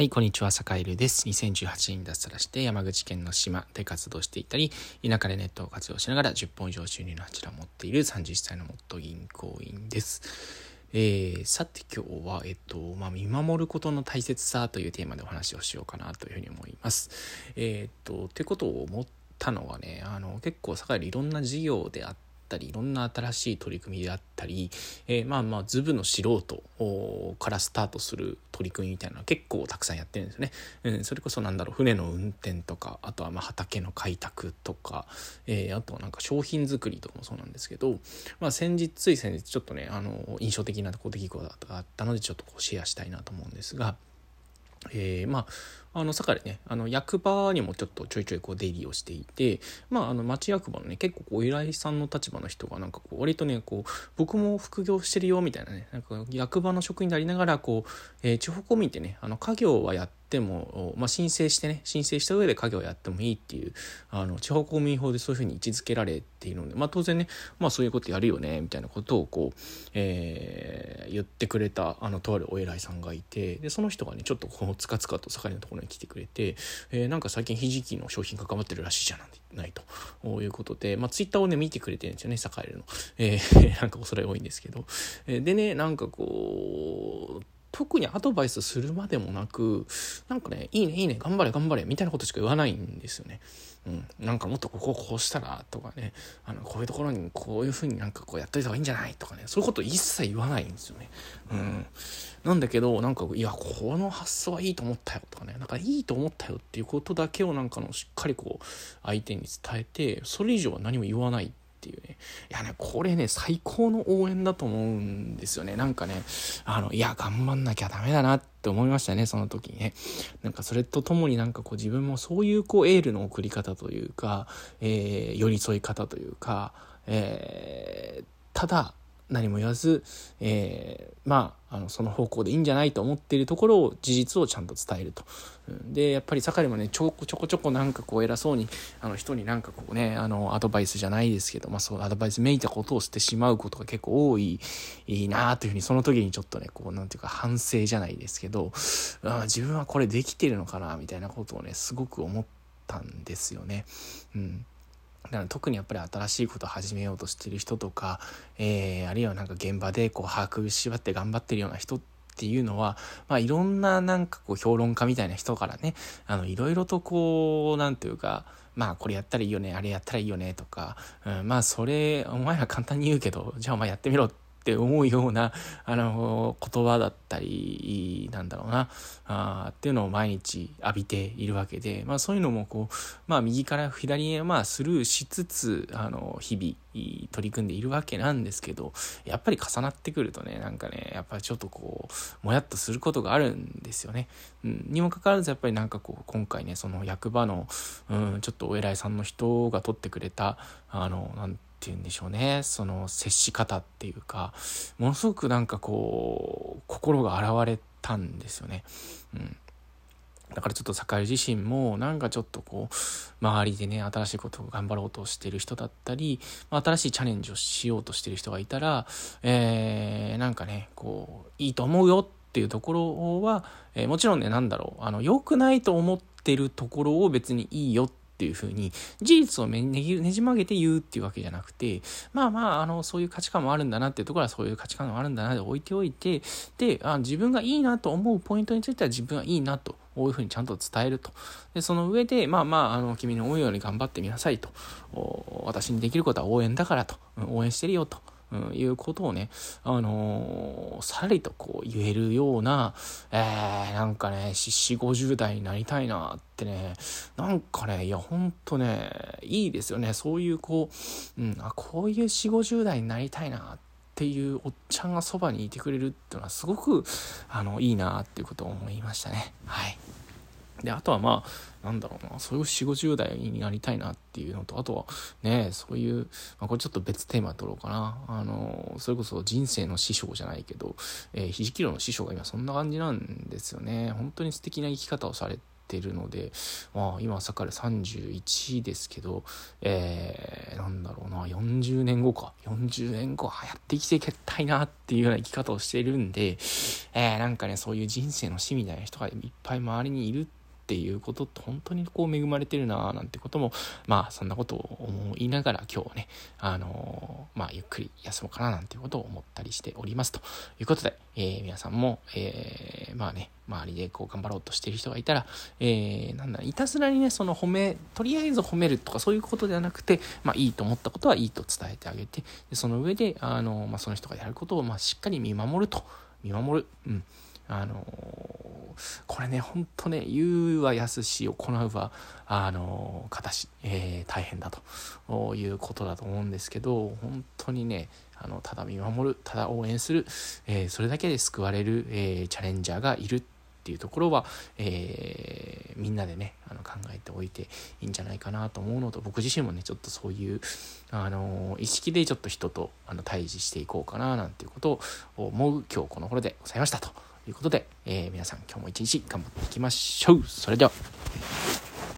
はい、こんにちは、坂井です。2018年に脱サラして山口県の島で活動していたり、田舎でネットを活用しながら10本以上収入の柱を持っている30歳の元銀行員です。えー、さて今日は、えっと、まあ、見守ることの大切さというテーマでお話をしようかなというふうに思います。えー、っと、ってことを思ったのはね、あの、結構坂井いろんな事業であって、たりいろんな新しい取り組みであったり、えー、まあまあズブの素人からスタートする取り組みみたいなの結構たくさんやってるんですよね。うん、それこそなんだろう船の運転とかあとはまあ畑の開拓とか、えー、あとはなんか商品作りとかもそうなんですけど、まあ、先日つい先日ちょっとねあの印象的な出来事があったのでちょっとこうシェアしたいなと思うんですが。えー、まあ、あの、坂でね、あの、役場にもちょっとちょいちょいこう出入りをしていて、まあ、あの、町役場のね、結構こう依頼さんの立場の人がなんかこう、割とね、こう、僕も副業してるよ、みたいなね、なんか役場の職員でありながら、こう、えー、地方公民ってね、あの、家業はやってっても、まあ、申請してね申請した上で家業やってもいいっていうあの地方公務員法でそういうふうに位置づけられているので、まあ、当然ね、まあ、そういうことやるよねみたいなことをこう、えー、言ってくれたあのとあるお偉いさんがいてでその人がねちょっとこうつかつかと盛りのところに来てくれて、えー、なんか最近ひじきの商品関わってるらしいじゃないということで、まあ、ツイッターをね見てくれてるんですよね栄の、えー、なんか恐れ多いんですけど、えでねなんかこう特にアドバイスするまでもなく、なんかね、いいね、いいね、頑張れ、頑張れ、みたいなことしか言わないんですよね。うん。なんかもっとこここうしたら、とかね、あの、こういうところにこういうふうになんかこうやっといた方がいいんじゃない？とかね、そういうこと一切言わないんですよね。うん。なんだけど、なんか、いや、この発想はいいと思ったよとかね、なんかいいと思ったよっていうことだけをなんかのしっかりこう、相手に伝えて、それ以上は何も言わないっていうね。いやね、これね、最高の応援だと思うんですよね。なんかね、あの、いや、頑張んなきゃダメだなって思いましたね、その時にね。なんかそれとともになんかこう自分もそういうこうエールの送り方というか、えー、寄り添い方というか、えー、ただ、何も言わず、えー、まあ、あの、その方向でいいんじゃないと思っているところを、事実をちゃんと伝えると。で、やっぱり盛りもね、ちょこちょこちょこなんかこう偉そうに、あの人になんかこうね、あの、アドバイスじゃないですけど、まあそう、アドバイスめいたことをしてしまうことが結構多い、いいなというふうに、その時にちょっとね、こう、なんていうか反省じゃないですけど、あ自分はこれできてるのかな、みたいなことをね、すごく思ったんですよね。うん。だから特にやっぱり新しいことを始めようとしてる人とか、えー、あるいはなんか現場でこう把握しばって頑張ってるような人っていうのは、まあいろんななんかこう評論家みたいな人からね、あのいろいろとこう、何て言うか、まあこれやったらいいよね、あれやったらいいよねとか、うん、まあそれ、お前ら簡単に言うけど、じゃあお前やってみろってって思うような、あの、言葉だったり、なんだろうな、あっていうのを毎日浴びているわけで、まあそういうのもこう、まあ右から左へまあスルーしつつ、あの、日々取り組んでいるわけなんですけど、やっぱり重なってくるとね、なんかね、やっぱりちょっとこう、もやっとすることがあるんですよね。うん、にもかかわらずやっぱりなんかこう、今回ね、その役場の、うん、ちょっとお偉いさんの人が取ってくれた、あの、なんて言うんでしょうね。その接し方っていうかものすごくなんかこう心が洗われたんですよね。うん。だからちょっと坂井自身もなんかちょっとこう周りでね新しいことを頑張ろうとしてる人だったり、新しいチャレンジをしようとしてる人がいたら、えー、なんかねこういいと思うよっていうところは、えー、もちろんねなんだろう。あの良くないと思ってるところを別にいいよってっていうふうに、事実をねじ曲げて言うっていうわけじゃなくて、まあまあ、あの、そういう価値観もあるんだなっていうところはそういう価値観もあるんだなで置いておいて、で、あ自分がいいなと思うポイントについては自分はいいなと。こういうふうにちゃんと伝えると。で、その上で、まあまあ、あの、君の思うように頑張ってみなさいと。私にできることは応援だからと。応援してるよと。うん、いうことをね、あのー、さらりとこう言えるような、えー、なんかね、四五50代になりたいなってね、なんかね、いや、ほんとね、いいですよね。そういうこう、うん、あ、こういう四五50代になりたいなっていうおっちゃんがそばにいてくれるっていうのはすごく、あの、いいなっていうことを思いましたね。はい。で、あとはまあ、なんだろうな、そういう4、50代になりたいなっていうのと、あとはね、そういう、まあ、これちょっと別テーマ取ろうかな。あの、それこそ人生の師匠じゃないけど、えー、ひじきろの師匠が今そんな感じなんですよね。本当に素敵な生き方をされてるので、まあ、今朝から31ですけど、えー、なんだろうな40年後か40年後はやって生きていきたいなっていうような生き方をしているんで、えー、なんかねそういう人生の死みたいな人がいっぱい周りにいるってっていうことと本当にこう恵まれてるななんてこともまあそんなことを思いながら今日ねあのー、まあゆっくり休もうかななんていうことを思ったりしておりますと。いうことで、えー、皆さんも、えー、まあね周りでこう頑張ろうとしてる人がいたら、えー、なんだいたずらにねその褒めとりあえず褒めるとかそういうことではなくてまあいいと思ったことはいいと伝えてあげてでその上であの、まあ、その人がやることをまあしっかり見守ると。見守るうん。あのこれね、ほんとね、言うは安し、行うは、あの形、えー、大変だということだと思うんですけど、本当にね、あのただ見守る、ただ応援する、えー、それだけで救われる、えー、チャレンジャーがいるっていうところは、え、みんなでねあの考えておいていいんじゃないかなと思うのと僕自身もねちょっとそういう、あの意識でちょっと人とあの対峙していこうかななんていうことを思う今日この頃でございましたと。いうことで、えー、皆さん今日も一日頑張っていきましょう。それでは。